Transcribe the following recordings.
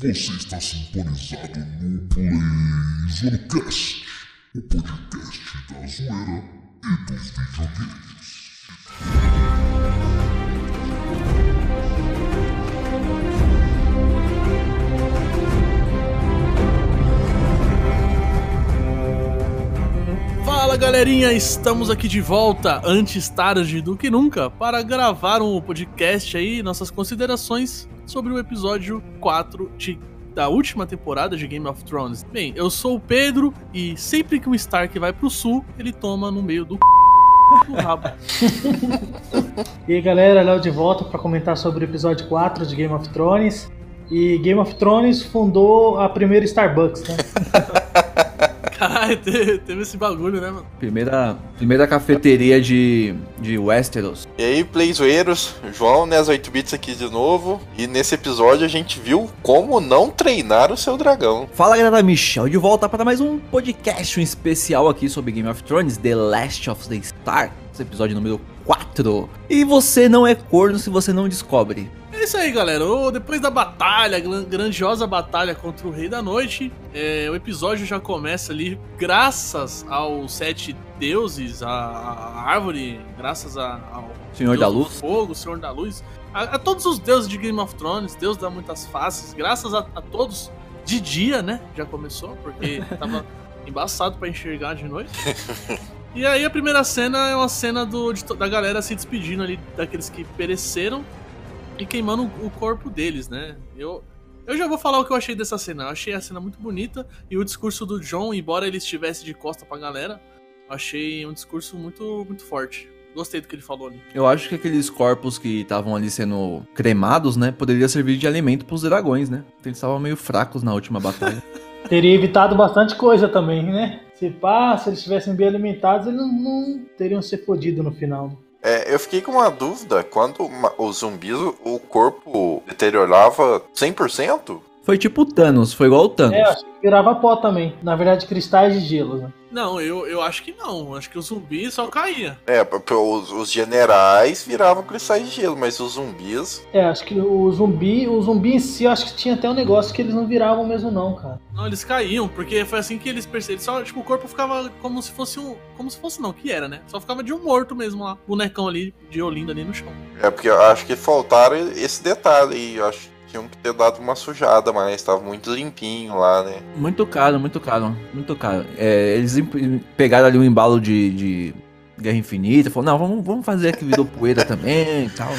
Você está sintonizado no PlayZonecast, o podcast da zoeira e dos videogames. Fala galerinha, estamos aqui de volta, antes tarde do que nunca, para gravar um podcast aí, nossas considerações sobre o episódio 4 de, da última temporada de Game of Thrones. Bem, eu sou o Pedro e sempre que um Stark vai pro sul, ele toma no meio do c... rabo. E aí galera, Léo de volta para comentar sobre o episódio 4 de Game of Thrones. E Game of Thrones fundou a primeira Starbucks, né? Caralho, teve, esse bagulho, né, mano? Primeira, primeira cafeteria de, de Westeros. E aí, playzoeiros, João, né, as 8 bits aqui de novo. E nesse episódio a gente viu como não treinar o seu dragão. Fala galera, Michel de volta para mais um podcast um especial aqui sobre Game of Thrones, The Last of the Star, esse episódio número 4. E você não é corno se você não descobre. É isso aí, galera. Depois da batalha, gran- grandiosa batalha contra o Rei da Noite, é, o episódio já começa ali, graças aos sete deuses, a, a árvore, graças a- ao Senhor Deus da Luz. Fogo, Senhor da Luz, a, a todos os deuses de Game of Thrones, Deus dá muitas faces, graças a, a todos de dia, né? Já começou, porque tava embaçado pra enxergar de noite. E aí a primeira cena é uma cena do, de da galera se despedindo ali daqueles que pereceram e queimando o corpo deles, né? Eu, eu já vou falar o que eu achei dessa cena. Eu achei a cena muito bonita e o discurso do John, embora ele estivesse de costa pra galera, eu achei um discurso muito, muito forte. Gostei do que ele falou ali. Eu acho que aqueles corpos que estavam ali sendo cremados, né, poderia servir de alimento pros dragões, né? Eles estavam meio fracos na última batalha. Teria evitado bastante coisa também, né? Se pá, se eles estivessem bem alimentados, eles não, não teriam se fodido no final. É, eu fiquei com uma dúvida, quando o- o corpo deteriorava 100%? Foi tipo o Thanos, foi igual o Thanos. É, acho que virava pó também. Na verdade, cristais de gelo, né? Não, eu, eu acho que não. Acho que o zumbi só caía. É, os, os generais viravam cristais de gelo, mas os zumbis... É, acho que o zumbi, o zumbi em si, eu acho que tinha até um negócio que eles não viravam mesmo não, cara. Não, eles caíam, porque foi assim que eles perceberam. Só, tipo, o corpo ficava como se fosse um. Como se fosse, não, que era, né? Só ficava de um morto mesmo lá. Bonecão ali, de Olinda ali no chão. É, porque eu acho que faltaram esse detalhe e eu acho tinham que ter dado uma sujada, mas tava muito limpinho lá, né? Muito caro, muito caro, muito caro. É, eles pegaram ali um embalo de, de Guerra Infinita, falaram, não, vamos, vamos fazer que virou poeira também e tal.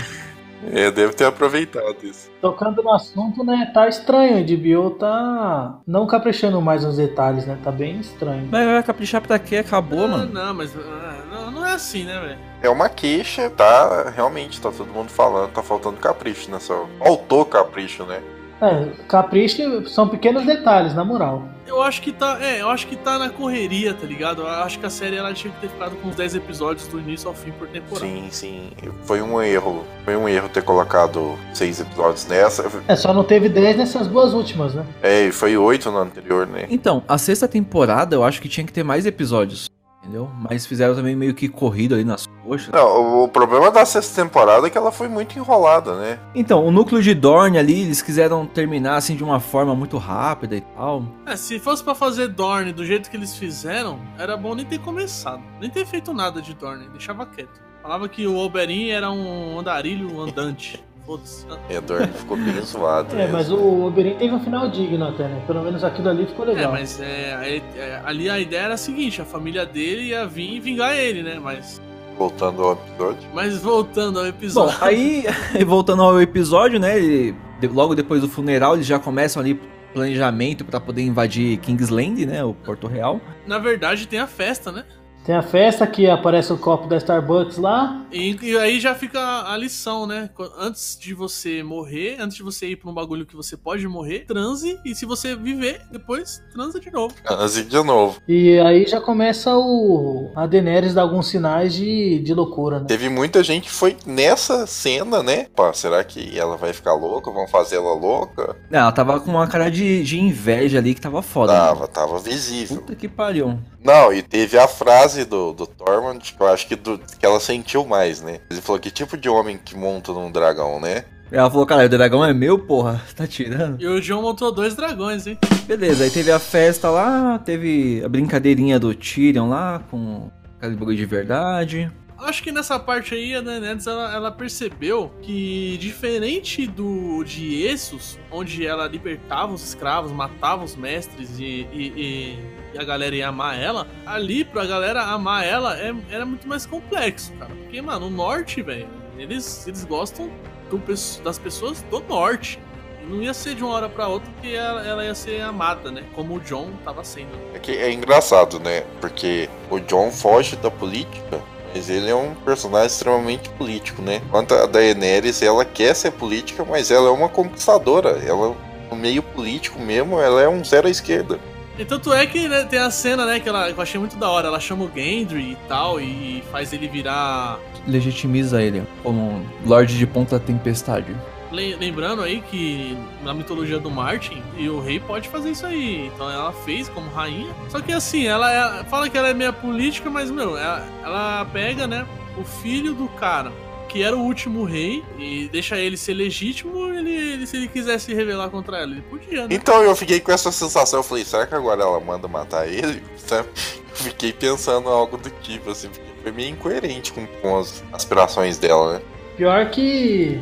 É, deve ter aproveitado isso. Tocando no assunto, né, tá estranho. A HBO tá não caprichando mais nos detalhes, né? Tá bem estranho. Mas vai caprichar pra quê? Acabou, Ah, mano. Não, mas ah, não, não é assim, né, velho? É uma queixa, tá? Realmente, tá todo mundo falando, tá faltando capricho nessa. Faltou capricho, né? É, capricho são pequenos detalhes, na moral. Eu acho que tá. É, eu acho que tá na correria, tá ligado? Eu acho que a série ela tinha que ter ficado com uns 10 episódios do início ao fim por temporada. Sim, sim. Foi um erro. Foi um erro ter colocado seis episódios nessa. É, só não teve 10 nessas duas últimas, né? É, e foi oito no anterior, né? Então, a sexta temporada eu acho que tinha que ter mais episódios, entendeu? Mas fizeram também meio que corrido ali nas coxas. Não, o, problema da sexta temporada é que ela foi muito enrolada, né? Então, o núcleo de Dorne ali, eles quiseram terminar assim de uma forma muito rápida e tal. É, se fosse pra fazer Dorne do jeito que eles fizeram, era bom nem ter começado. Nem ter feito nada de Dorne, deixava quieto. Falava que o Oberyn era um andarilho andante. Foda-se. É, Dorne ficou bem zoado. É, mas o Oberyn teve um final digno até, né? Pelo menos aquilo ali ficou É, legal. mas é, é, é, ali a ideia era a seguinte: a família dele ia vir e vingar ele, né? Mas, Voltando ao episódio. mas voltando ao Bom, episódio. aí, voltando ao episódio, né? ele- logo depois do funeral, eles já começam ali planejamento pra poder invadir Kingsland, né? O Porto Real. Na verdade, tem a festa, né? Tem a festa que aparece o copo da Starbucks lá. E, e aí já fica a lição, né? Antes de você morrer, antes de você ir pra um bagulho que você pode morrer, transe. E se você viver, depois transa de novo. Assim de novo. E aí já começa o. A Daenerys dar alguns sinais de, de loucura, né? Teve muita gente que foi nessa cena, né? Pá, será que ela vai ficar louca? Vão fazer ela louca? Não, ela tava com uma cara de, de inveja ali que tava foda. né? Tava, tava visível. Puta que pariu. Não, e teve a frase do, do Tormund que eu acho que, do- que ela sentiu mais, né? Ele falou que tipo de homem que monta num dragão, né? Ela falou, cara, o dragão é meu, porra. Tá tirando? E o John montou dois dragões, hein? Beleza, aí teve a festa lá, teve a brincadeirinha do Tyrion lá, com Calibur de verdade. Acho que nessa parte aí a Daenerys ela, ela percebeu que diferente do de Essos, onde ela libertava os escravos, matava os mestres e, e, e, e a galera ia amar ela, ali pra galera amar ela é, era muito mais complexo, cara. Porque, mano, o norte, velho, eles, eles gostam do, das pessoas do norte. Não ia ser de uma hora pra outra que ela, ela ia ser amada, né? Como o John tava sendo. É que é engraçado, né? Porque o John foge da política mas ele é um personagem extremamente político, né? Enquanto a Daenerys, ela quer ser política, mas ela é uma conquistadora. Ela, no meio político mesmo, ela é um zero à esquerda. E tanto é que né, tem a cena, né, que, ela, que eu achei muito da hora. Ela chama o Gendry e tal, e faz ele virar. Legitimiza ele como Lorde de Ponta Tempestade. Lembrando aí que na mitologia do Martin, e o rei pode fazer isso aí. Então ela fez como rainha. Só que assim, ela, ela fala que ela é meia política, mas, meu, ela, ela pega, né, o filho do cara que era o último rei e deixa ele ser legítimo, ele, ele, se ele quisesse revelar contra ela, ele podia, né? Então eu fiquei com essa sensação, eu falei, será que agora ela manda matar ele? Fiquei pensando algo do tipo, assim, foi meio incoerente com, com as aspirações dela, né? Pior que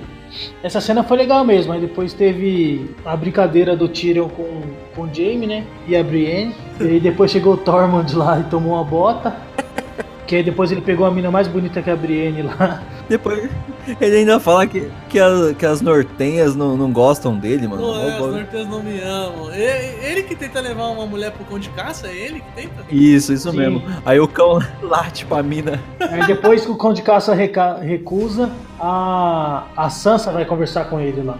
essa cena foi legal mesmo, aí depois teve a brincadeira do Tyrion com, com o Jaime, né? E a Brienne. E aí depois chegou o Tormund lá e tomou uma bota. Que aí depois ele pegou a mina mais bonita que a Brienne lá. Depois ele ainda fala que, que, as, que as nortenhas não, não gostam dele, mano. Pô, é, as nortenhas não me amam. Ele, ele, que tenta levar uma mulher pro cão de caça? É ele que tenta? Isso, isso Sim. mesmo. Aí o cão late pra mina. Aí depois que o cão de caça recusa, a, a Sansa vai conversar com ele lá.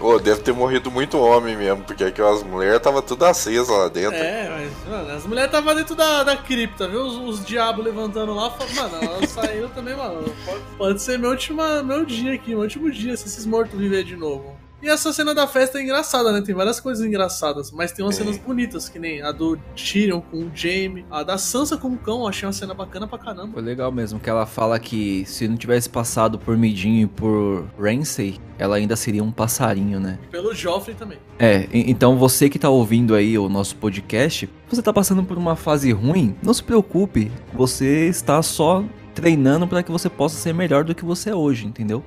Oh, deve ter morrido muito homem mesmo, porque aquelas mulheres tava tudo acesa lá dentro. É, mas, mano, as mulheres tava dentro da, da cripta, viu? Os, os diabos levantando lá, mano, ela saiu também, mano. Pode, pode ser meu, última, meu dia aqui, meu último dia, se esses mortos viver de novo. E essa cena da festa é engraçada, né? Tem várias coisas engraçadas, mas tem umas é. cenas bonitas, que nem a do Tyrion com o Jaime, a da Sansa com o cão, achei uma cena bacana pra caramba. Foi legal mesmo, que ela fala que se não tivesse passado por Midinho e por Ramsay, ela ainda seria um passarinho, né? Pelo Joffrey também. É, então você que tá ouvindo aí o nosso podcast, você tá passando por uma fase ruim, não se preocupe, você está só treinando para que você possa ser melhor do que você é hoje, entendeu?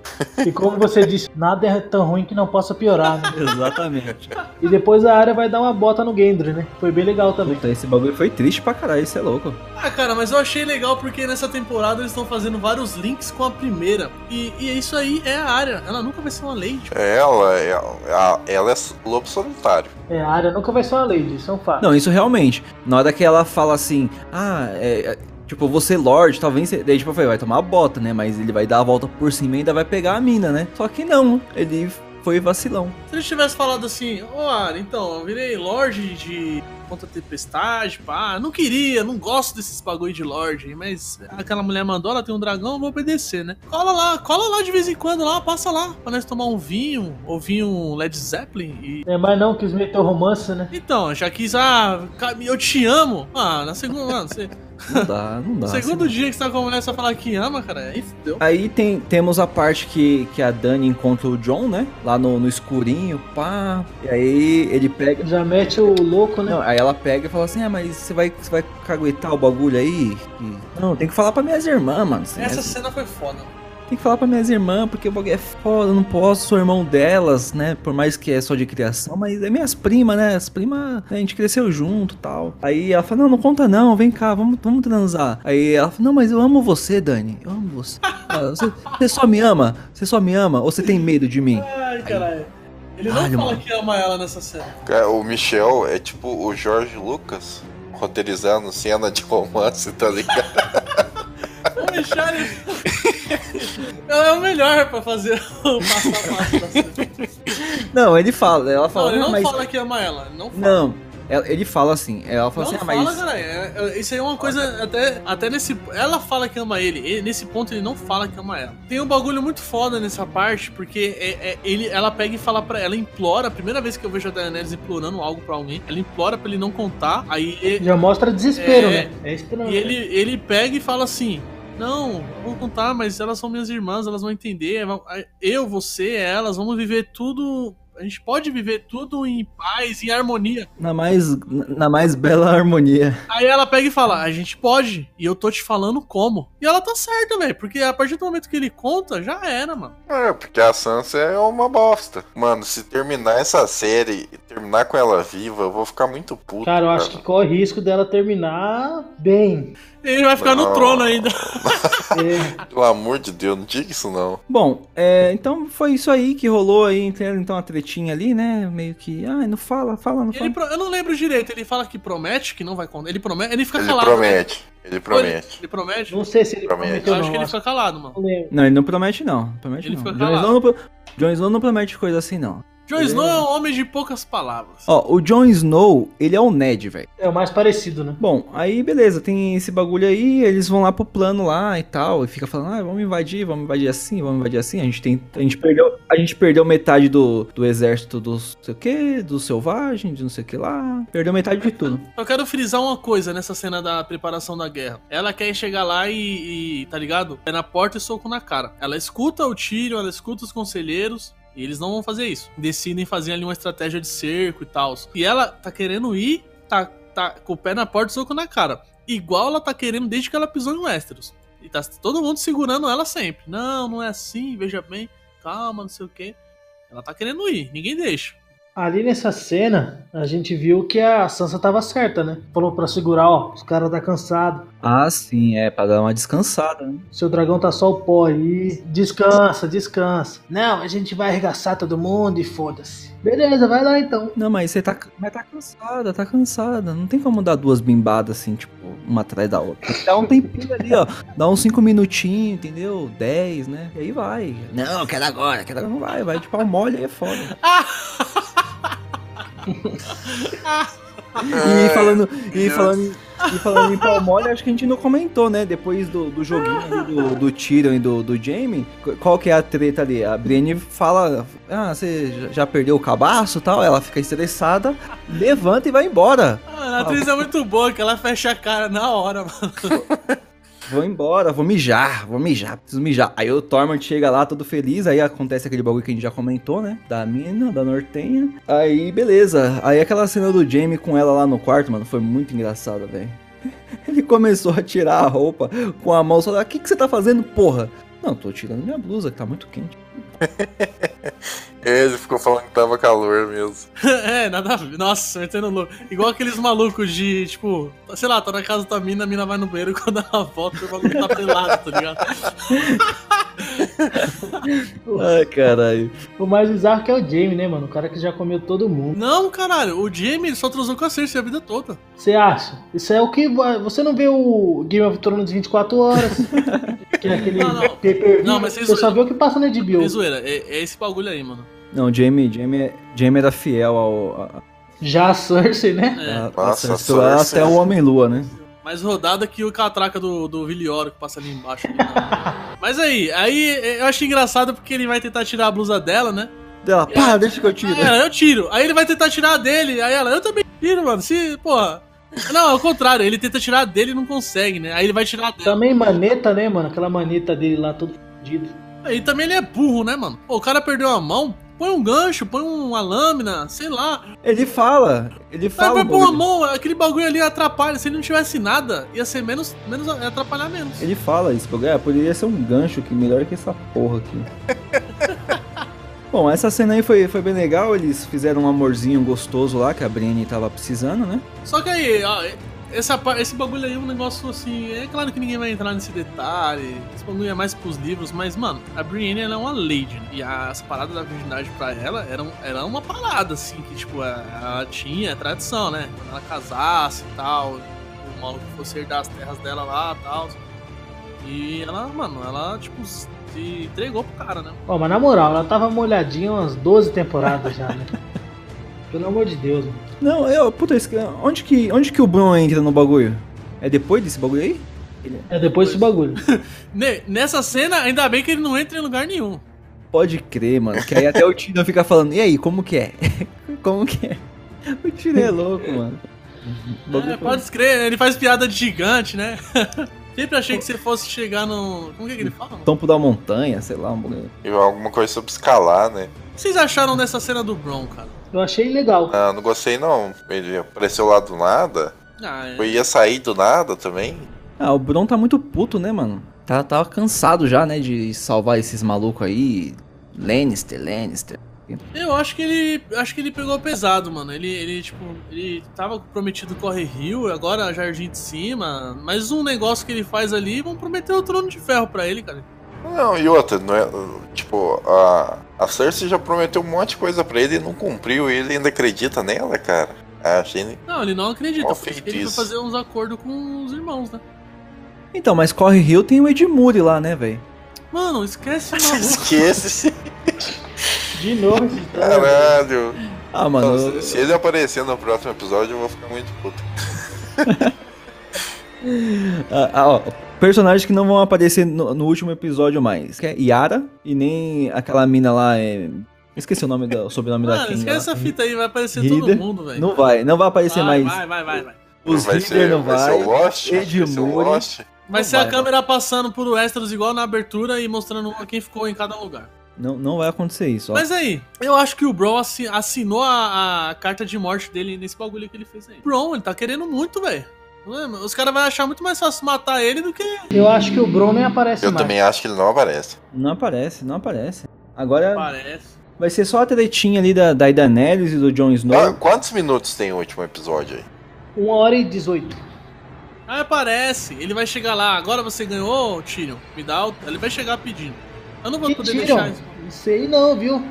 E como você disse, nada é tão ruim que não possa piorar, né? Exatamente. E depois a área vai dar uma bota no Gendry, né? Foi bem legal também. Puta, esse bagulho foi triste pra caralho, isso é louco. Ah, cara, mas eu achei legal porque nessa temporada eles estão fazendo vários links com a primeira. E, e isso aí é a área. Ela nunca vai ser uma lady. Ela, ela, ela é lobo solitário. É, a área nunca vai ser uma lady, isso é um fato. Não, isso realmente. Na hora que ela fala assim, ah, é Tipo, você Lorde, talvez. Daí, tipo, eu falei, vai tomar a bota, né? Mas ele vai dar a volta por cima e ainda vai pegar a mina, né? Só que não, ele foi vacilão. Se ele tivesse falado assim, ô oh, Ari, então, eu virei Lorde de contra tempestade, pá, não queria, não gosto desses bagulho de Lorde, mas aquela mulher mandou, ela tem um dragão, eu vou obedecer, né? Cola lá, cola lá de vez em quando lá, passa lá, pra nós tomar um vinho, ou vinho Led Zeppelin e... É, mas não quis meter o romance, né? Então, já quis, ah, eu te amo. Ah, na segunda, mano, você... Não dá, não dá. Segundo assim, dia que você tá com a mulher só falar que ama, cara, aí fudeu. Aí tem, temos a parte que, que a Dani encontra o John, né? Lá no, no escurinho, pá. E aí ele pega. Já mete o louco, né? Não, aí ela pega e fala assim: Ah, mas você vai, você vai caguetar o bagulho aí? Não, tem que falar pra minhas irmãs, mano. Essa cena foi foda, tem que falar para minhas irmãs, porque o bagulho é foda, eu não posso, sou irmão delas, né? Por mais que é só de criação, mas é minhas primas, né? As primas, a gente cresceu junto tal. Aí ela fala, não, não conta não, vem cá, vamos, vamos transar. Aí ela fala, não, mas eu amo você, Dani, eu amo você. Você, você, só me ama? Você só me ama? Ou você tem medo de mim? Ai, caralho. Ele não fala mano. que ama ela nessa cena. O Michel é tipo o Jorge Lucas roteirizando cena de romance, tá ligado? o Michel ela é o melhor pra fazer o passo a passo da cena. Não, ele fala, ela fala. Não, ele não, mas... fala que ama ela. Não fala. Não. Ele fala assim, ela fala não assim, ah, fala, mas. Cara, é, é, isso aí é uma coisa. Até, até nesse. Ela fala que ama ele. ele. Nesse ponto ele não fala que ama ela. Tem um bagulho muito foda nessa parte, porque é, é, ele, ela pega e fala pra ela, implora. A primeira vez que eu vejo a Daenerys implorando algo pra alguém, ela implora pra ele não contar. Aí. Já mostra desespero, é, né? É E ele, ele pega e fala assim: Não, vou contar, mas elas são minhas irmãs, elas vão entender. Eu, você, elas, vamos viver tudo a gente pode viver tudo em paz, em harmonia. Na mais, na mais bela harmonia. Aí ela pega e fala: A gente pode, e eu tô te falando como. E ela tá certa, velho, porque a partir do momento que ele conta, já era, mano. É, porque a Sansa é uma bosta. Mano, se terminar essa série terminar com ela viva, eu vou ficar muito puto. Cara, eu cara. acho que corre risco dela terminar bem. Ele vai ficar não. no trono ainda. é. Pelo amor de Deus, não diga isso não. Bom, é, então foi isso aí que rolou aí, então a tretinha ali, né? Meio que, ah, não fala, fala, não fala. Pro, eu não lembro direito, ele fala que promete, que não vai contar. Ele promete, ele fica ele calado. Promete. Né? Ele promete. Ele, ele, promete. Não sei se ele promete. Eu acho que ele fica calado, mano. Não, ele não promete não. Promete ele não. fica calado. John Snow não, Jon Snow não promete coisa assim não. Jon Snow é um homem de poucas palavras. Ó, o Jon Snow, ele é o Ned, velho. É o mais parecido, né? Bom, aí beleza, tem esse bagulho aí, eles vão lá pro plano lá e tal, e fica falando, ah, vamos invadir, vamos invadir assim, vamos invadir assim. A gente tem. A gente perdeu, a gente perdeu metade do, do exército dos sei o que, do selvagem, de não sei o que lá. Perdeu metade de tudo. Eu quero frisar uma coisa nessa cena da preparação da guerra. Ela quer chegar lá e, e tá ligado? É na porta e soco na cara. Ela escuta o tiro, ela escuta os conselheiros. E eles não vão fazer isso. Decidem fazer ali uma estratégia de cerco e tal. E ela tá querendo ir, tá, tá com o pé na porta e soco na cara. Igual ela tá querendo desde que ela pisou em Westeros. E tá todo mundo segurando ela sempre. Não, não é assim, veja bem, calma, não sei o que. Ela tá querendo ir, ninguém deixa. Ali nessa cena, a gente viu que a Sansa tava certa, né? Falou para segurar, ó, os caras tá cansado. Ah, sim, é, pra dar uma descansada, né? Seu dragão tá só o pó aí. Descansa, descansa. Não, a gente vai arregaçar todo mundo e foda-se. Beleza, vai lá então. Não, mas você tá, mas tá cansada, tá cansada. Não tem como dar duas bimbadas assim, tipo, uma atrás da outra. Dá um tempinho ali, ó. Dá uns cinco minutinhos, entendeu? Dez, né? E aí vai. Não, quero agora, quero agora. Não vai, vai de pau mole aí é foda. e falando, e falando, e falando em pau mole, acho que a gente não comentou, né? Depois do, do joguinho do, do Tyrion e do, do Jaime, qual que é a treta ali? A Brienne fala, ah, você já perdeu o cabaço tal, ela fica estressada, levanta e vai embora. Ah, a atriz é muito boa, que ela fecha a cara na hora, mano. vou embora, vou mijar, vou mijar, preciso mijar. Aí o Tormund chega lá todo feliz, aí acontece aquele bagulho que a gente já comentou, né? Da mina, da Nortenha. Aí, beleza. Aí aquela cena do Jamie com ela lá no quarto, mano, foi muito engraçada, velho. Ele começou a tirar a roupa com a mão só. O que, que você tá fazendo, porra? Não, tô tirando minha blusa, que tá muito quente. Ele ficou falando que tava calor mesmo. é, nada a ver. Nossa, metendo louco. Igual aqueles malucos de, tipo, sei lá, tá na casa da mina, a mina vai no banheiro e quando ela volta, o bagulho tá pelado, tá ligado? Ai, caralho. O mais bizarro que é o Jamie, né, mano? O cara que já comeu todo mundo. Não, caralho, o Jamie só transou com a Cersei a vida toda. Você acha? Isso é o que. Você não vê o Game of Thrones 24 horas. que é aquele não, não. Não, mas você só vê o que passa na HBO. É, é esse bagulho aí, mano. Não, Jamie, Jamie, Jamie era fiel ao. A... Já a Cersei, né? É. A, Nossa, a Cersei, Cersei. até o Homem-Lua, né? Mais rodada que o catraca do, do Vilioro que passa ali embaixo. Ali, né? Mas aí, aí eu acho engraçado porque ele vai tentar tirar a blusa dela, né? Dela, pá, deixa que eu tiro. É, eu tiro. Aí ele vai tentar tirar dele, aí ela, eu também tiro, mano. Se, porra. Não, ao contrário, ele tenta tirar dele e não consegue, né? Aí ele vai tirar dela. Também maneta, né, mano? Aquela maneta dele lá todo fodido. E também ele é burro, né, mano? Pô, o cara perdeu a mão, Põe um gancho, põe uma lâmina, sei lá. Ele fala, ele fala. Vai pôr uma mão, aquele bagulho ali atrapalha. Se ele não tivesse nada, ia ser menos, menos atrapalhar menos. Ele fala isso, é, poderia ser um gancho que melhor que essa porra aqui. Bom, essa cena aí foi, foi bem legal, eles fizeram um amorzinho gostoso lá que a Brienne tava precisando, né? Só que aí, ó, essa, esse bagulho aí é um negócio assim. É claro que ninguém vai entrar nesse detalhe. Esse bagulho é mais pros livros, mas, mano, a Brienne ela é uma lady. Né? E as paradas da virgindade pra ela eram, era uma parada, assim, que, tipo, ela tinha é tradição, né? Quando ela casasse e tal, o maluco fosse herdar as terras dela lá e tal. E ela, mano, ela, tipo, se entregou pro cara, né? Ó, mas na moral, ela tava molhadinha umas 12 temporadas já, né? Pelo amor de Deus, mano. Não, eu, puta, onde que, onde que o Bruno entra no bagulho? É depois desse bagulho aí? É depois desse bagulho. Nessa cena, ainda bem que ele não entra em lugar nenhum. Pode crer, mano. Que aí até o Tino fica falando, e aí, como que é? como que é? O Tino é louco, mano. É, pode crer, ele faz piada de gigante, né? Sempre achei que você fosse chegar no. Como que, é que ele fala? Topo da montanha, sei lá, um bagulho. E alguma coisa sobre escalar, né? O que vocês acharam dessa cena do Bron, cara? Eu achei legal. Ah, não gostei não. Ele apareceu lá do nada. Ah, é. Eu ia sair do nada também. Ah, o Bron tá muito puto, né, mano? Tá, tava cansado já, né, de salvar esses malucos aí. Lannister, Lannister. Eu acho que ele. Acho que ele pegou pesado, mano. Ele, ele tipo, ele tava prometido correr rio, agora Jardim de Cima. Mas um negócio que ele faz ali, vão prometer o trono de ferro pra ele, cara. Não, e outra, não é, tipo, a, a Cersei já prometeu um monte de coisa pra ele e não cumpriu, e ele ainda acredita nela, cara. Ah, achei. Não, ele não acredita. Por isso ele foi fazer uns acordos com os irmãos, né? Então, mas Corre Rio tem o Edmure lá, né, velho? Mano, esquece o maluco. Esquece, De novo esse trailer. caralho. Ah, mano. Não, eu- se, se ele aparecer no próximo episódio, eu vou ficar muito puto. Ah, ah, ó, personagens que não vão aparecer no, no último episódio mais. Que é Yara e nem aquela mina lá, é... Esqueci o nome da, o sobrenome da Mano, King. esquece lá. essa fita aí, vai aparecer Reader. todo mundo, velho. Não vai, não vai aparecer vai, mais. Vai, vai, vai, vai. Os vai, Reader não vai vai. ser o Lost? Vai ser o Edmure. Lost. Vai ser vai, a câmera passando por Westeros igual na abertura e mostrando quem ficou em cada lugar. Não, não vai acontecer isso, ó. Mas aí, eu acho que o Bron assi- assinou a, a carta de morte dele nesse bagulho que ele fez aí. Bron, ele tá querendo muito, velho. Os caras vão achar muito mais fácil matar ele do que. Eu acho que o Bron nem aparece Eu mais. também acho que ele não aparece. Não aparece, não aparece. Agora Parece. vai ser só a tretinha ali da, da Daenerys e do Jon Snow. Ah, quantos minutos tem o último episódio aí? Uma hora e 18. Ah, parece. Ele vai chegar lá. Agora você ganhou, Tyrion. Me dá o... Ele vai chegar pedindo. Eu não vou Que poder Tyrion? deixar isso. Não sei não, viu?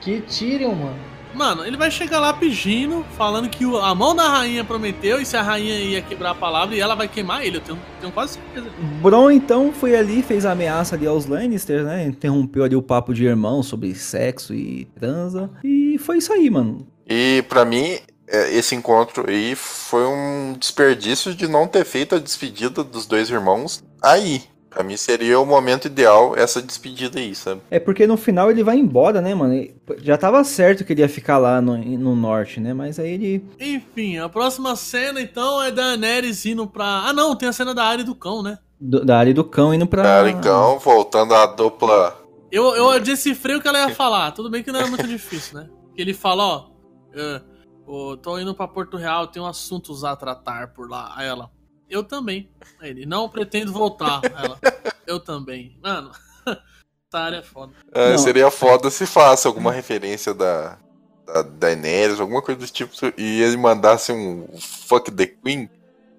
Que Tyrion, mano. Mano, ele vai chegar lá pedindo, falando que o- a mão da rainha prometeu e se a rainha ia quebrar a palavra e ela vai queimar ele. Eu tenho, tenho quase certeza. Bron então foi ali, fez a ameaça ali aos Lannisters, né? Interrompeu ali o papo de irmão sobre sexo e transa. E foi isso aí, mano. E pra mim, é, esse encontro aí foi um desperdício de não ter feito a despedida dos dois irmãos aí. Pra mim seria o momento ideal essa despedida aí, sabe? É porque no final ele vai embora, né, mano? Já tava certo que ele ia ficar lá no, no norte, né? Mas aí ele. Enfim, a próxima cena então é da Daenerys indo pra. Ah, não, tem a cena da área do cão, né? do- da área do cão indo pra. Cara, então, voltando à dupla. Eu, eu decifrei o que ela ia falar. Tudo bem que não é muito difícil, né? Que ele fala, ó. é, tô indo pra Porto Real, tenho assuntos a tratar por lá. Aí ela. Eu também. Ele, não pretendo voltar. Ela. Eu também. Mano, essa área é foda. Não. seria foda se faça alguma referência da, da Daenerys, alguma coisa do tipo, e ele mandasse um fuck the Queen.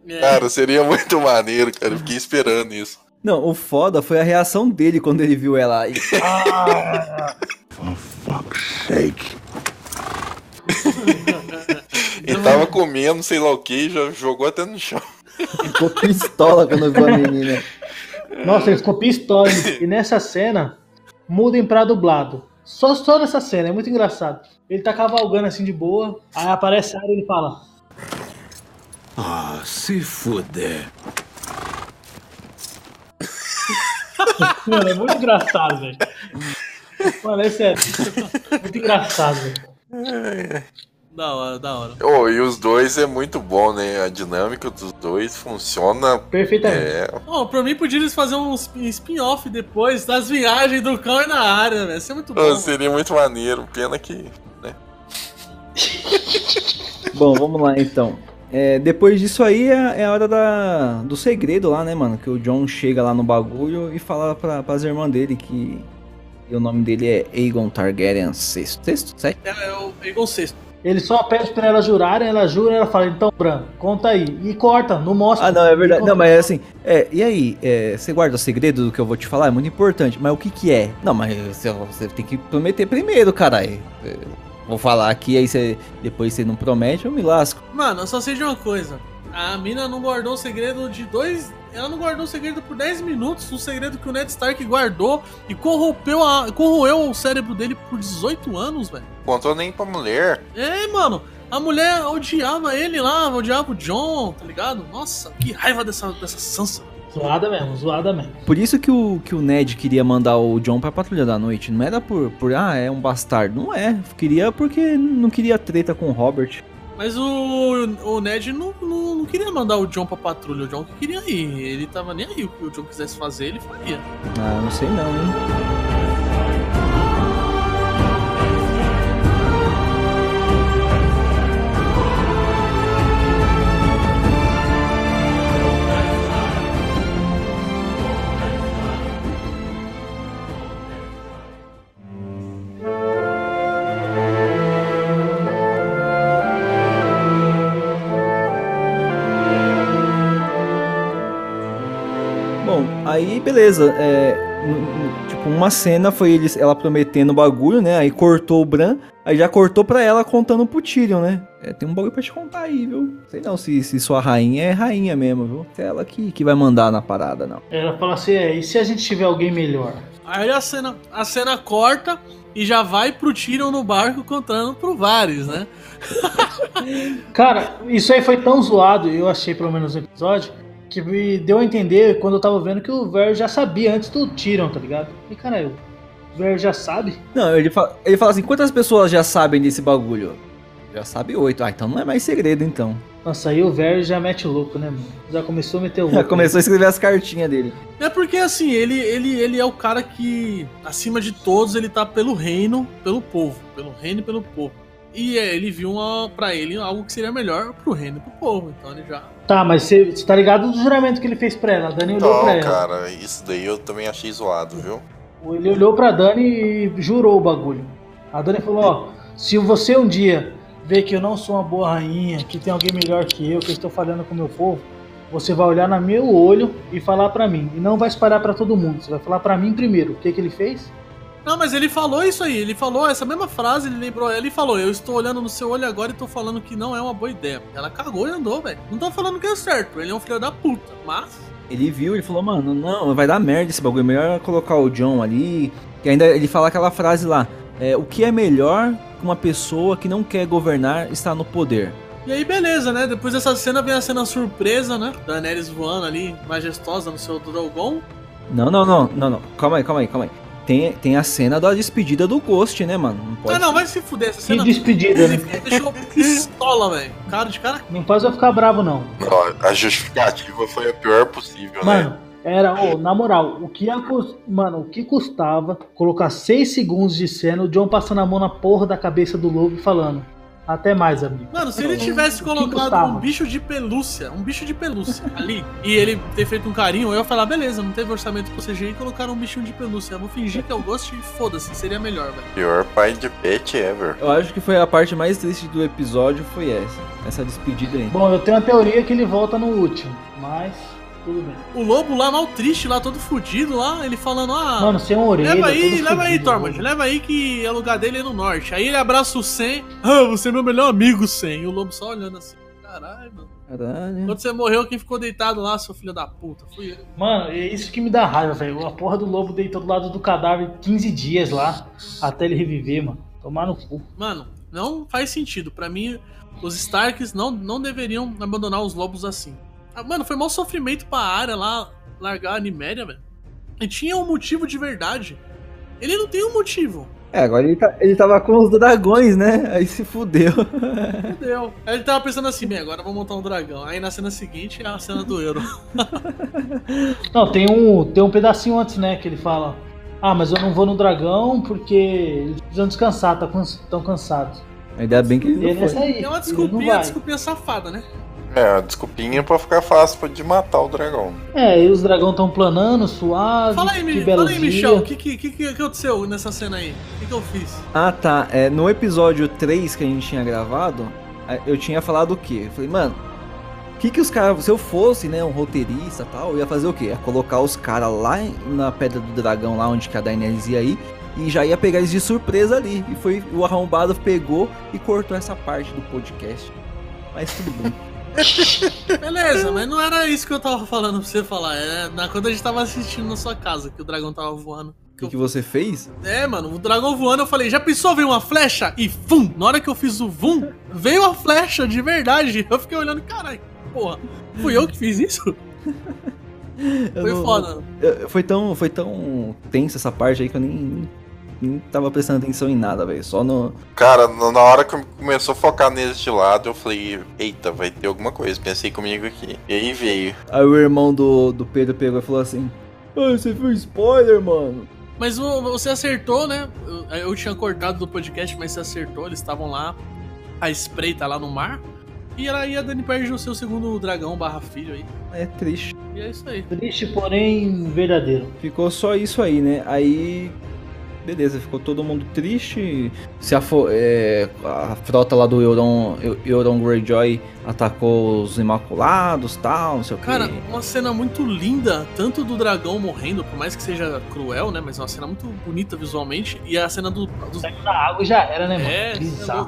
É, Cara, seria muito maneiro, cara. Eu fiquei esperando isso. Não, o foda foi a reação dele quando ele viu ela. E- For fuck's sake. Ele tava comendo, sei lá o que, já jogou até no chão. Ficou pistola quando viu a menina. Nossa, ele ficou pistola. e nessa cena, mudem pra dublado. Só, só nessa cena, é muito engraçado. Ele tá cavalgando assim de boa, aí aparece a área e ele fala: Ah, se fuder. Mano, é muito engraçado, velho. Mano, é sério. Muito engraçado, velho. Da hora, da hora. Oh, e os dois é muito bom, né? A dinâmica dos dois funciona. Perfeitamente. É, Bom, pra mim podia eles fazer um spin- spin-off depois das viagens do cão e na área, velho. Isso é muito bom. oh, seria muito maneiro. Pena que. Bom, vamos lá então. É, depois disso aí é, é a hora da, do segredo lá, né, mano? Que o John chega lá no bagulho e fala pra, pras irmãs dele que, o nome dele é Aegon Targaryen VI. Sexto? Sete? É, é o Egon Sexto. Ele só pede pra elas jurarem, ela jura, ela fala, então, Bran, conta aí. E corta, não mostra. Ah, não, é verdade. Não, mas é assim. É, e aí, é, você guarda o segredo do que eu vou te falar? É muito importante. Mas o que que é? Não, mas você, você tem que prometer primeiro, caralho. É, Vou falar aqui, aí você, depois você não promete, eu me lasco. Mano, eu só sei de uma coisa. A mina não guardou o segredo de dois. Ela não guardou o segredo por 10 minutos. Um segredo que o Ned Stark guardou e corrompeu a, corroeu o cérebro dele por 18 anos, velho. Contou nem pra mulher. É, mano. A mulher odiava ele lá, odiava o John, tá ligado? Nossa, que raiva dessa, dessa Sansa. Zoada mesmo, zoada mesmo. Por isso que o, que o Ned queria mandar o John pra Patrulha da Noite. Não era por, por, ah, é um bastardo. Não é. Queria porque não queria treta com o Robert. Mas o, o Ned não, não, não queria mandar o John pra patrulha, o John que queria ir. Ele tava nem aí, o que o John quisesse fazer, ele faria. Ah, não sei não, hein? Beleza. É, tipo, uma cena foi eles, ela prometendo o bagulho, né? Aí cortou o Bran, aí já cortou pra ela contando pro Tyrion, né? É, tem um bagulho pra te contar aí, viu? Sei não se, se sua rainha é rainha mesmo, viu? É ela que, que vai mandar na parada, não. Ela fala assim: é, e se a gente tiver alguém melhor? Aí a cena, a cena corta e já vai pro Tyrion no barco contando pro Varys, né? Cara, isso aí foi tão zoado, eu achei pelo menos no episódio, que me deu a entender quando eu tava vendo que o Ver já sabia antes do Tyrion, tá ligado? E caralho, o Ver já sabe? Não, ele fala, ele fala assim, quantas pessoas já sabem desse bagulho? Já sabe oito. Ah, então não é mais segredo, então. Nossa, aí o Ver já mete o louco, né, mano? Já começou a meter o louco. Já começou a escrever as cartinhas dele. É porque assim, ele, ele, ele é o cara que, acima de todos, ele tá pelo reino, pelo povo. Pelo reino e pelo povo. E é, ele viu uma, pra ele algo que seria melhor pro reino e pro povo. Então ele já. Tá, mas você tá ligado do juramento que ele fez pra ela? A Dani olhou pra Então, ela. cara, isso daí eu também achei zoado, viu? Ele olhou pra Dani e jurou o bagulho. A Dani falou, ó, se você um dia ver que eu não sou uma boa rainha, que tem alguém melhor que eu, que eu estou falando com o meu povo, você vai olhar no meu olho e falar pra mim. E não vai espalhar pra todo mundo. Você vai falar pra mim primeiro. O que que ele fez? Não, mas ele falou isso aí. Ele falou essa mesma frase, ele lembrou ela e falou: Eu estou olhando no seu olho agora e tô falando que não é uma boa ideia. Ela cagou e andou, velho. Não tô falando que é certo, ele é um filho da puta. Mas. Ele viu, ele falou, mano, não, vai dar merda esse bagulho. Melhor colocar o John ali. E ainda ele fala aquela frase lá. É, o que é melhor que uma pessoa que não quer governar está no poder? E aí, beleza, né? Depois dessa cena vem a cena surpresa, né? Da Daenerys voando ali, majestosa no seu Drogon. Não, não, não, não, não. Calma aí, calma aí, calma aí. Tem, tem a cena da despedida do Ghost, né, mano? Não pode Ah, não, vai se fuder essa Que cena. despedida, né? Ele deixou pistola, velho. Cara de cara. Não faz eu ficar bravo, não. A justificativa foi a pior possível, né? Mano, era, ô, na moral, o que Mano, o que custava colocar 6 segundos de cena, o John passando a mão na porra da cabeça do lobo e falando. Até mais, amigo. Mano, se ele tivesse colocado um bicho de pelúcia, um bicho de pelúcia ali, e ele ter feito um carinho, eu ia falar, beleza, não teve orçamento pro CGI e colocaram um bichinho de pelúcia. Eu vou fingir que é o Ghost e foda-se, seria melhor, velho. Pior pai de pet ever. Eu acho que foi a parte mais triste do episódio, foi essa. Essa despedida aí. Bom, eu tenho uma teoria que ele volta no último, mas tudo bem. O lobo lá, mal triste, lá, todo fudido lá, ele falando, ah. Mano, sem orelha. Leva aí, todo leva aí, fudido, Tormund, mano. leva aí que o lugar dele é no norte. Aí ele abraça o Sen. Ah, você é meu melhor amigo, Sen. E o lobo só olhando assim. Caralho, mano. Caralho. Quando você morreu, quem ficou deitado lá, seu filho da puta? Fui eu. Mano, é isso que me dá raiva, velho. A porra do lobo deitou do lado do cadáver 15 dias lá, até ele reviver, mano. Tomar no cu. Mano, não faz sentido. Pra mim, os Starks não, não deveriam abandonar os lobos assim. Ah, Mano, foi mau sofrimento pra área lá largar a Niméria, velho. E tinha um motivo de verdade. Ele não tem um motivo. É, agora ele, tá, ele tava com os dragões, né? Aí se fudeu. Fudeu. Aí ele tava pensando assim, bem, agora eu vou montar um dragão. Aí na cena seguinte é a cena do Euro. Não, tem um, tem um pedacinho antes, né, que ele fala: Ah, mas eu não vou no dragão porque eles precisam descansar, estão cansados. Ainda bem que ele não é foi. aí. É uma desculpinha, desculpinha safada, né? É, a desculpinha pra ficar fácil de matar o dragão. É, e os dragões estão planando, suave. Fala aí, que fala aí. Michel, o que, que, que, que aconteceu nessa cena aí? O que, que eu fiz? Ah, tá. É, no episódio 3 que a gente tinha gravado, é, eu tinha falado o quê? Eu falei, mano, o que que os caras... Se eu fosse, né, um roteirista e tal, eu ia fazer o quê? Ia colocar os caras lá na Pedra do Dragão, lá onde que a Daenerys ia ir, e já ia pegar eles de surpresa ali. E foi o arrombado pegou e cortou essa parte do podcast. Mas tudo bem. Beleza, mas não era isso que eu tava falando pra você falar. É na, quando a gente tava assistindo na sua casa, que o dragão tava voando. O que, que você fez? É, mano, o dragão voando, eu falei, já pensou veio uma flecha? E fum! Na hora que eu fiz o vum, veio a flecha de verdade. Eu fiquei olhando, caralho, porra, fui eu que fiz isso? Foi não- foda. eu- foi tão, foi tão tensa essa parte aí que eu nem, nem, nem tava prestando atenção em nada, velho. Só no. Cara, na na hora que começou a focar neles de lado, eu falei, eita, vai ter alguma coisa. Pensei comigo aqui. E aí veio. Aí o irmão do, do Pedro pegou e falou assim: Ah, você viu spoiler, mano? Mas você acertou, né? Eu, eu tinha cortado do podcast, mas você acertou. Eles estavam lá, a espreita lá no mar. E aí a Dani perde o seu segundo dragão barra filho aí. É triste. E é isso aí. Triste, porém verdadeiro. Ficou só isso aí, né? Aí. Beleza, ficou todo mundo triste. Se a, é, a frota lá do Euron, Eu- Euron Greyjoy atacou os Imaculados tal, não sei o que. Cara, uma cena muito linda, tanto do dragão morrendo, por mais que seja cruel, né? Mas é uma cena muito bonita visualmente. E a cena do, dos da água e já era, né, mano? É,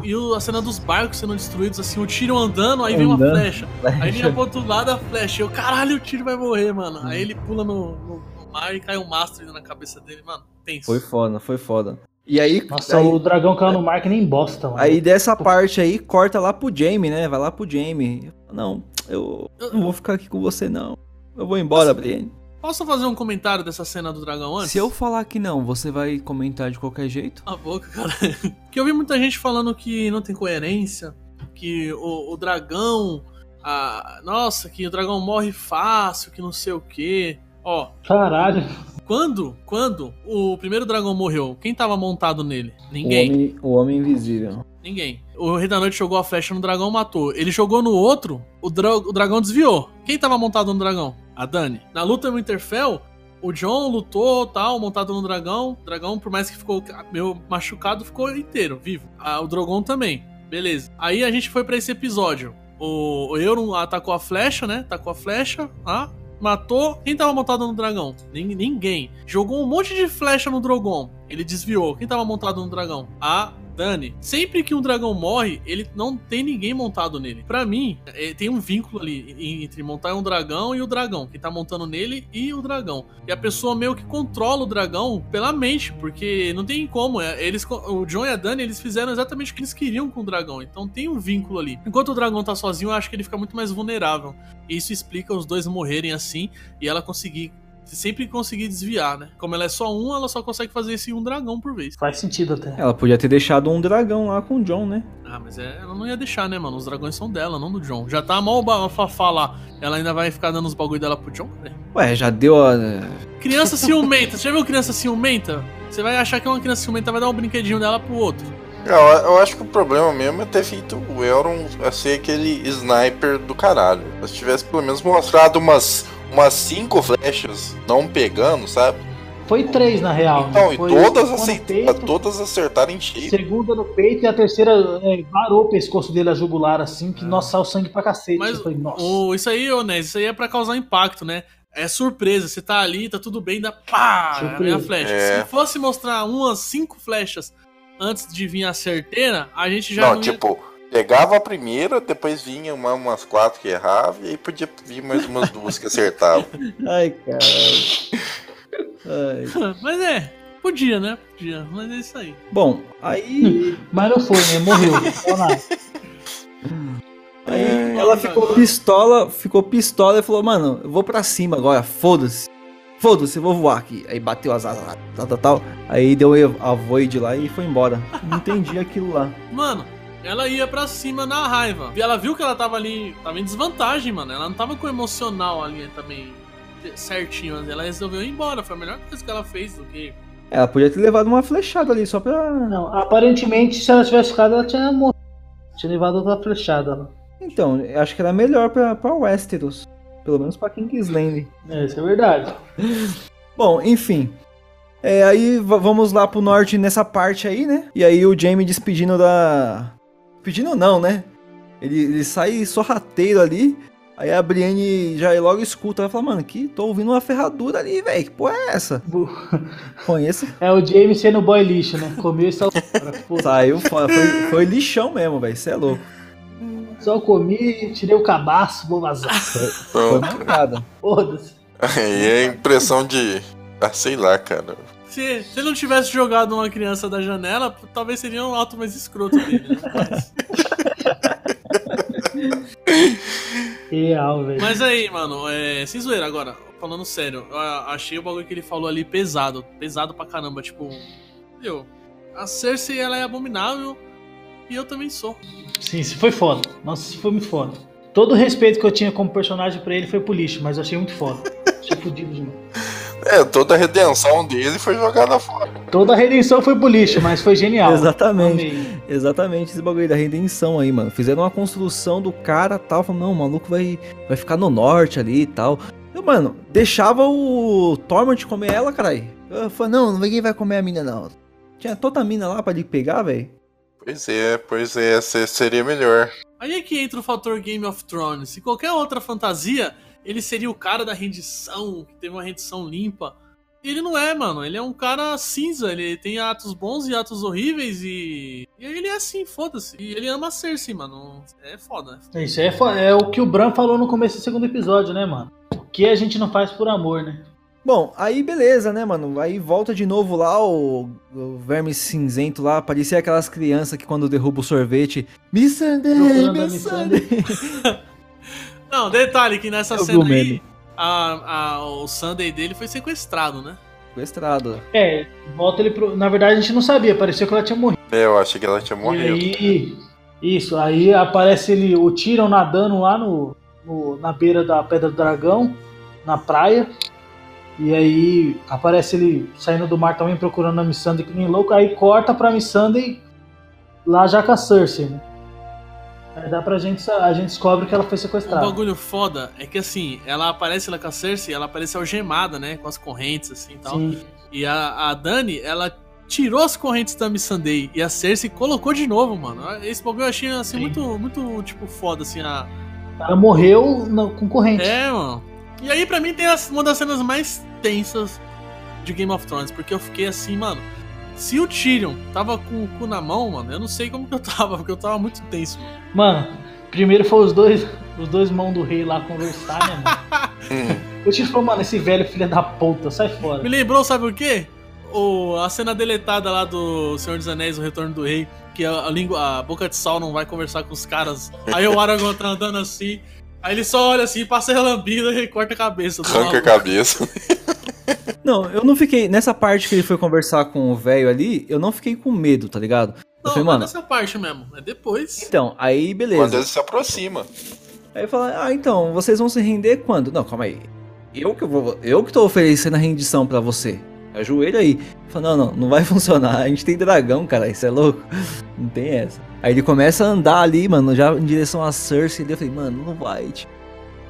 e a cena dos barcos sendo destruídos, assim, o tiro andando, aí vem uma Andando. flecha. Aí vinha pro outro lado a flecha. Eu, caralho, o tiro vai morrer, mano. Aí ele pula no- no mar e cai um mastro na cabeça dele, mano. Tenso. Foi foda, foi foda. E aí, Nossa, aí, o dragão caiu no mar que nem bosta, mano. aí dessa parte aí, corta lá pro Jamie, né? Vai lá pro Jamie. Não, eu não vou ficar aqui com você, não. Eu vou embora, Brienne. Posso fazer um comentário dessa cena do dragão antes? Se eu falar que não, você vai comentar de qualquer jeito? a boca, cara. Porque eu vi muita gente falando que não tem coerência, que o, o dragão. a- nossa, que o dragão morre fácil, que não sei o quê. Ó, Caralho. quando, quando o primeiro dragão morreu, quem tava montado nele? O Ninguém. homem, o homem invisível. Ninguém. O Rei da Noite jogou a flecha no dragão, matou. Ele jogou no outro, o, dra- o dragão desviou. Quem tava montado no dragão? A Dani. Na luta no Winterfell, o John lutou, tal, montado no dragão. O dragão, por mais que ficou meio machucado, ficou inteiro, vivo. Ah, o Drogon também. Beleza. Aí a gente foi pra esse episódio. O, o Euron atacou a flecha, né? Atacou a flecha, ah, matou. Quem tava montado no dragão? Nin- Ninguém. Jogou um monte de flecha no Drogon. Ele desviou. Quem tava montado no dragão? A Dani. Sempre que um dragão morre, ele não tem ninguém montado nele. Pra mim, é, tem um vínculo ali entre montar um dragão e o dragão. Quem tá montando nele e o dragão. E a pessoa meio que controla o dragão pela mente, porque não tem como. é, Eles, o John e a Dani, eles fizeram exatamente o que eles queriam com o dragão. Então tem um vínculo ali. Enquanto o dragão tá sozinho, eu acho que ele fica muito mais vulnerável. E isso explica os dois morrerem assim e ela conseguir sempre conseguir desviar, né? Como ela é só um, ela só consegue fazer esse um dragão por vez. Faz sentido até. Ela podia ter deixado um dragão lá com o John, né? Ah, mas é, ela não ia deixar, né, mano? Os dragões são dela, não do John. Já tá mal ba- fafá lá. Ela ainda vai ficar dando os bagulho dela pro John, velho. Ué, já deu a. Criança ciumenta. Você já viu criança ciumenta? Você vai achar que uma criança ciumenta vai dar um brinquedinho dela pro outro. Eu, eu acho que o problema mesmo é ter feito o Elron a ser aquele sniper do caralho. Se tivesse pelo menos mostrado umas, umas cinco flechas não pegando, sabe? Foi três, na real. Então, né? e Foi todas, aceit- peito, todas acertarem cheio. Segunda no peito e a terceira é, varou o pescoço dele a jugular, assim, que nossa, saiu sangue pra cacete. Mas falei, nossa. o, isso aí, ô Nes, isso aí é pra causar impacto, né? É surpresa. Você tá ali, tá tudo bem, dá pá! Surpresa. Vem a flecha. É. Se fosse mostrar umas cinco flechas antes de vir a certeira, a gente já Não, ia- tipo, pegava a primeira, depois vinha uma, umas quatro que errava, e aí podia vir mais umas duas que acertavam. Ai, caralho. Ai. Mas é, podia, né? Podia, mas é isso aí. Bom, aí. Mas não foi, né? Morreu. Aí ela ficou pistola, ficou pistola e falou, mano, eu vou pra cima agora, foda-se. Foda-se, eu vou voar aqui. Aí bateu as asas tal, tal, tal. Aí deu a void lá e foi embora. Não entendi aquilo lá. Mano, ela ia pra cima na raiva. E ela viu que ela tava ali, tava em desvantagem, mano. Ela não tava com o emocional ali também certinho. Ela resolveu ir embora. Foi a melhor coisa que ela fez do que. Ela podia ter levado uma flechada ali só pra. Não, aparentemente, se ela tivesse ficado, ela tinha morrido. Tinha levado outra flechada lá. Então, eu acho que era melhor pra, pra Westeros. Pelo menos pra Kingsland. É, isso é verdade. Bom, enfim. É, aí vamos lá pro norte nessa parte aí, né? E aí o Jaime despedindo da. Pedindo não, né? Ele, ele sai sorrateiro ali. Aí a Brienne já logo escuta. Ela fala, mano, que tô ouvindo uma ferradura ali, velho. Que porra é essa? Conheço. É o James sendo boy lixo, né? Comeu e saiu fora. Saiu fora. Foi, foi lixão mesmo, velho. Cê é louco. Só comi, tirei o cabaço, vou vazar. Foi Pronto. mancada. Foda-se. Aí é a impressão de. Ah, sei lá, cara. Se, se ele não tivesse jogado uma criança da janela, talvez seria um alto mais escroto dele, né? Mas, Real, velho. mas aí, mano, é, sem zoeira agora, falando sério, eu achei o bagulho que ele falou ali pesado. Pesado pra caramba, tipo. entendeu? A Cersei, ela é abominável e eu também sou. Sim, isso foi foda. Nossa, isso foi muito foda. Todo o respeito que eu tinha como personagem pra ele foi pro lixo, mas eu achei muito foda. achei fodido demais. É, toda a redenção dele foi jogada fora. Toda a redenção foi pro lixo, mas foi genial. Exatamente. Amei. Exatamente esse bagulho da redenção aí, mano. Fizeram uma construção do cara tal. Falaram, não, o maluco vai, vai ficar no norte ali e tal. Eu, mano, deixava o Tormund comer ela, caralho. Eu falei, não, ninguém vai comer a mina, não. Tinha toda a mina lá pra ele pegar, velho. Pois é, pois é, se- seria melhor. Aí é que entra o fator Game of Thrones. Se qualquer outra fantasia, ele seria o cara da rendição, que teve uma rendição limpa. Ele não é, mano. Ele é um cara cinza. Ele tem atos bons e atos horríveis e. E ele é assim, foda-se. E ele ama a Cersei, mano. É foda. Isso é, fo- é o que o Bran falou no começo do segundo episódio, né, mano? O que a gente não faz por amor, né? Bom, aí beleza, né, mano? Aí volta de novo lá o, o verme cinzento lá. Parecia aquelas crianças que quando derruba o sorvete. Missandei, Procurando a Missandei. Não, detalhe que nessa Eu cena o aí, a, a- o Sunday dele foi sequestrado, né? Sequestrado. É, volta ele pro. Na verdade a gente não sabia, parecia que ela tinha morrido. É, eu achei que ela tinha E morrido. aí. Isso, aí aparece ele, o Tyrion nadando lá no, no- na beira da Pedra do Dragão, na praia. E aí aparece ele saindo do mar também procurando a Missandei que nem louco. Aí corta pra Missandei lá já com a Cersei, né? Aí dá pra gente, a gente descobre que ela foi O sequestrada. bagulho foda é que assim, ela aparece lá com a Cersei, ela aparece algemada, né? Com as correntes, assim e tal. Sim. E a, a Dani, ela tirou as correntes da Missandei e a Cersei colocou de novo, mano. Esse bagulho eu achei assim Sim. muito, muito, tipo, foda, assim, a. Ela morreu na- com corrente. É, mano. E aí, pra mim, tem as- uma das cenas mais tensas de Game of Thrones, porque eu fiquei assim, mano. Se o Tyrion tava com o cu na mão, mano, eu não sei como que eu tava, porque eu tava muito tenso, mano. Mano, primeiro foi os dois, os dois mãos do rei lá conversar, né, mano? Hum, O Tyrion falou, mano, esse velho filho da puta, sai fora. Me lembrou, sabe o quê? O, a cena deletada lá do Senhor dos Anéis, o Retorno do Rei, que a, a língua, a boca de sal não vai conversar com os caras. Aí o Aragorn tá andando assim, aí ele só olha assim, passa a relambida e corta a cabeça. do arranca a cabeça. Não, eu não fiquei. Nessa parte que ele foi conversar com o velho ali, eu não fiquei com medo, tá ligado? Eu Não, falei, não é mano. nessa parte mesmo, é depois. Então, aí Quando beleza. ele se aproxima. Aí eu falei, ah, então, vocês vão se render quando? Não, calma aí. Eu que vou. Eu que tô oferecendo a rendição pra você. Ajoelha aí. Falei, não, não, não vai funcionar. A gente tem dragão, cara, isso é louco. Não tem essa. Aí ele começa a andar ali, mano, já em direção a Cersei. Eu falei, mano, não vai. ti-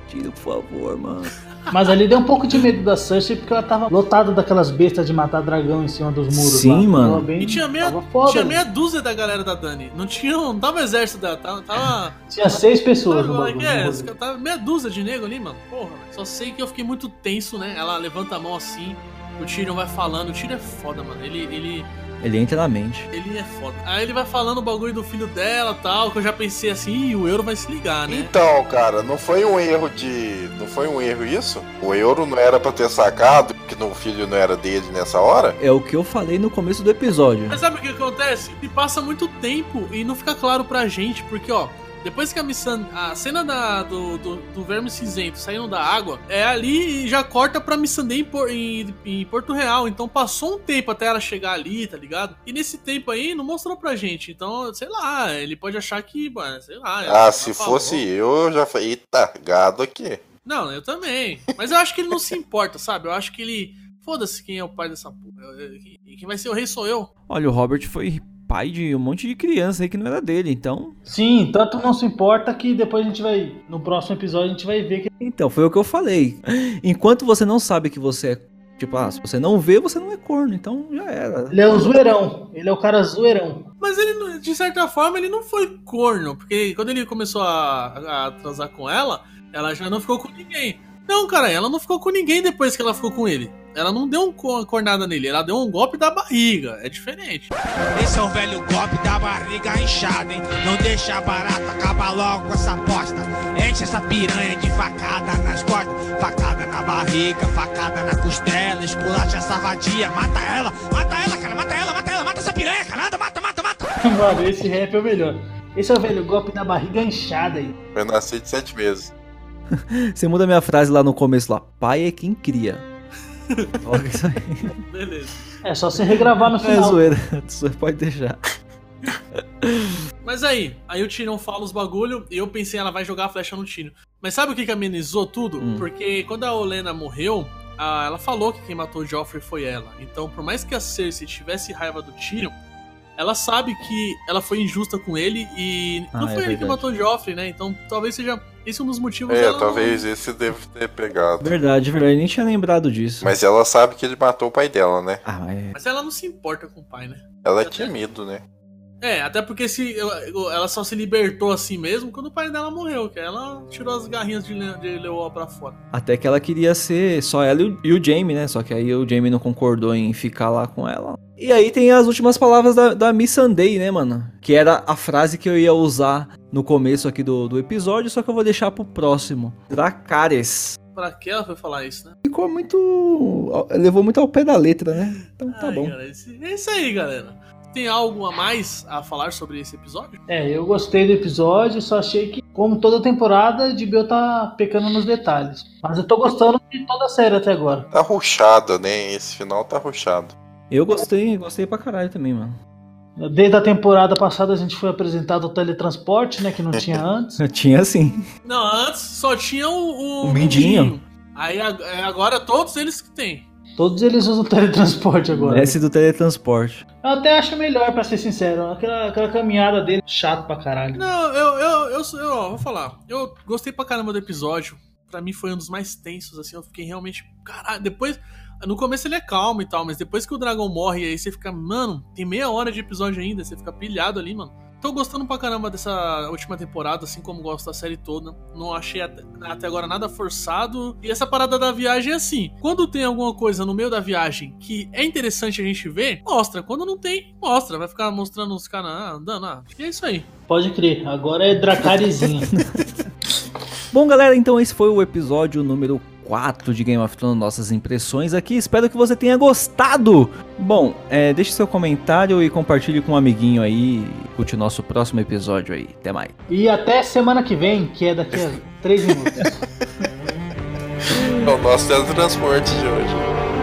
Tira, por favor, mano. Mas ali deu um pouco de medo da Cersei porque ela tava lotada daquelas bestas de matar dragão em cima dos muros. Sim, lá. mano. Bem- E tinha meia, foda, tinha mano. meia dúzia da galera da Dani. Não tinha, não tava o exército dela, tava. tava Tinha seis pessoas no Tava, bagulho. é, rolê. caras- tava meia dúzia de nego ali, mano. Porra, velho. Só sei que eu fiquei muito tenso, né? Ela levanta a mão assim, o Tyrion vai falando. O Tyrion é foda, mano. Ele, ele, Ele entra na mente. ele é foda. Aí ele vai falando o bagulho do filho dela tal, que eu já pensei assim, Ih, o euro vai se ligar, né? Então, cara, não foi um erro de. Não foi um erro isso? O euro não era pra ter sacado, que o filho não era dele nessa hora? É o que eu falei no começo do episódio. Mas sabe o que acontece? E passa muito tempo e não fica claro pra gente, porque, ó, depois que a Missan. A cena da, do, do, do verme cinzento saindo da água é ali e já corta pra Missandei em, em, em Porto Real. Então passou um tempo até ela chegar ali, tá ligado? E nesse tempo aí não mostrou pra gente. Então, sei lá, ele pode achar que, mano, sei lá. Ah, se fosse eu, eu já falei, eita, gado aqui. Não, eu também. Mas eu acho que ele não se importa, sabe? Eu acho que ele. Foda-se quem é o pai dessa porra. Quem vai ser o rei sou eu. Olha, o Robert foi pai de um monte de criança aí que não era dele, então. Sim, tanto não se importa que depois a gente vai. No próximo episódio a gente vai ver que. Então, foi o que eu falei. Enquanto você não sabe que você é. Tipo, ah, se você não vê, você não é corno, então já era. Ele é o zoeirão. Ele é o cara zoeirão. Mas ele, não- de certa forma, ele não foi corno, porque quando ele começou a, a transar com ela, ela já não ficou com ninguém. Não, cara, ela não ficou com ninguém depois que ela ficou com ele. Ela não deu um co- cornada nele, ela deu um golpe da barriga. É diferente. Esse é o velho golpe da barriga inchada, hein? Não deixa barato, acaba logo com essa aposta. Enche essa piranha de facada nas costas, facada na barriga, facada na costela, esculacha essa vadia, mata ela, mata ela, cara, mata ela, mata ela, mata essa piranha, cara, anda, mata, mata, mata. Mano, esse rap é o melhor. Esse é o velho golpe da barriga inchada aí. Eu nasci de sete meses. Você muda minha frase lá no começo lá. Pai é quem cria. Coloca isso aí. Beleza. É só você regravar no É final. zoeira. Você pode deixar. Mas aí, aí o Tyrion fala os bagulho e eu pensei, ela vai jogar a flecha no Tyrion. Mas sabe o que, que amenizou tudo? Hum. Porque quando a Olena morreu, a- ela falou que quem matou o Joffrey foi ela. Então, por mais que a Cersei tivesse raiva do Tyrion, ela sabe que ela foi injusta com ele e Ah, não é foi ele que verdade. matou o Joffrey, né? Então, talvez seja esse um dos motivos É, dela talvez esse deve ter pegado. Verdade, verdade. Nem tinha lembrado disso. Mas ela sabe que ele matou o pai dela, né? Ah, mas. Não... Mas ela não se importa com o pai, né? Ela tinha medo, né? É, até porque se ela só se libertou assim mesmo quando o pai dela morreu, que ela tirou as garrinhas de, Le- de Leoa pra fora. Até que ela queria ser só ela e o, e o Jamie, né? Só que aí o Jamie não concordou em ficar lá com ela. E aí tem as últimas palavras da, da Miss Sunday, né, mano? Que era a frase que eu ia usar no começo aqui do, do episódio, só que eu vou deixar pro próximo. Dracarys. Pra que ela foi falar isso, né? Ficou muito. levou muito ao pé da letra, né? Então tá Ai, bom. galera, esse- é isso aí, galera. Tem algo a mais a falar sobre esse episódio? É, eu gostei do episódio, só achei que, como toda temporada, de Bill tá pecando nos detalhes. Mas eu tô gostando de toda a série até agora. Tá ruxada, né? Esse final tá ruxado. Eu gostei, gostei pra caralho também, mano. Desde a temporada passada a gente foi apresentado o teletransporte, né? Que não tinha antes. Tinha assim. Não, antes só tinha o. O, O Mindinho. Aí ag- é agora todos eles que tem. Todos eles usam teletransporte agora. Esse do teletransporte. Eu até acho melhor, pra ser sincero. Aquela, aquela caminhada dele, chato pra caralho. Não, eu, eu, eu, eu, ó, vou falar. Eu gostei pra caramba do episódio. Pra mim foi um dos mais tensos, assim. Eu fiquei realmente. Caralho, depois. No começo ele é calmo e tal, mas depois que o dragão morre, aí você fica, mano, tem meia hora de episódio ainda, você fica pilhado ali, mano. Tô gostando pra caramba dessa última temporada, assim como gosto da série toda. Não achei até, agora nada forçado. E essa parada da viagem é assim: quando tem alguma coisa no meio da viagem que é interessante a gente ver, mostra. Quando não tem, mostra. Vai ficar mostrando os caras ah, andando. Ah, e é isso aí. Pode crer, agora é Dracarizinho. Bom, galera, então esse foi o episódio número 4 de Game of Thrones, nossas impressões aqui. Espero que você tenha gostado. Bom, é, deixe seu comentário e compartilhe com um amiguinho aí. Curte o nosso próximo episódio aí. Até mais. e até semana que vem, que é daqui a 3 minutos. É o nosso teletransporte de hoje.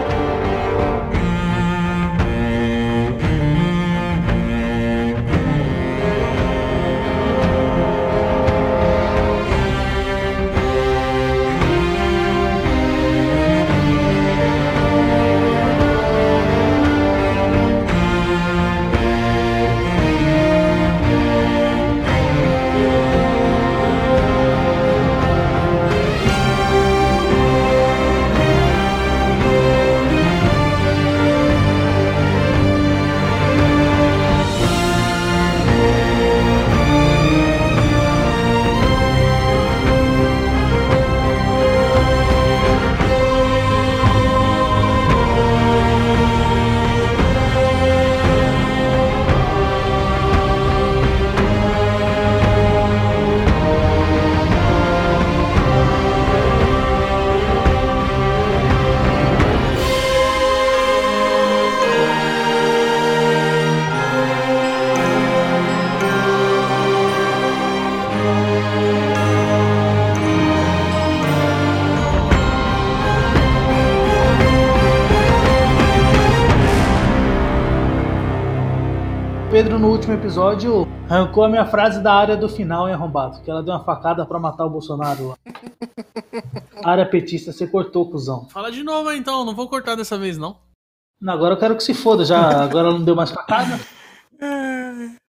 Último episódio, arrancou a minha frase da área do final, hein, arrombado? Que ela deu uma facada pra matar o Bolsonaro lá. área petista, você cortou, cuzão. Fala de novo aí, então, não vou cortar dessa vez não. Não, agora eu quero que se foda, já agora ela não deu mais facada.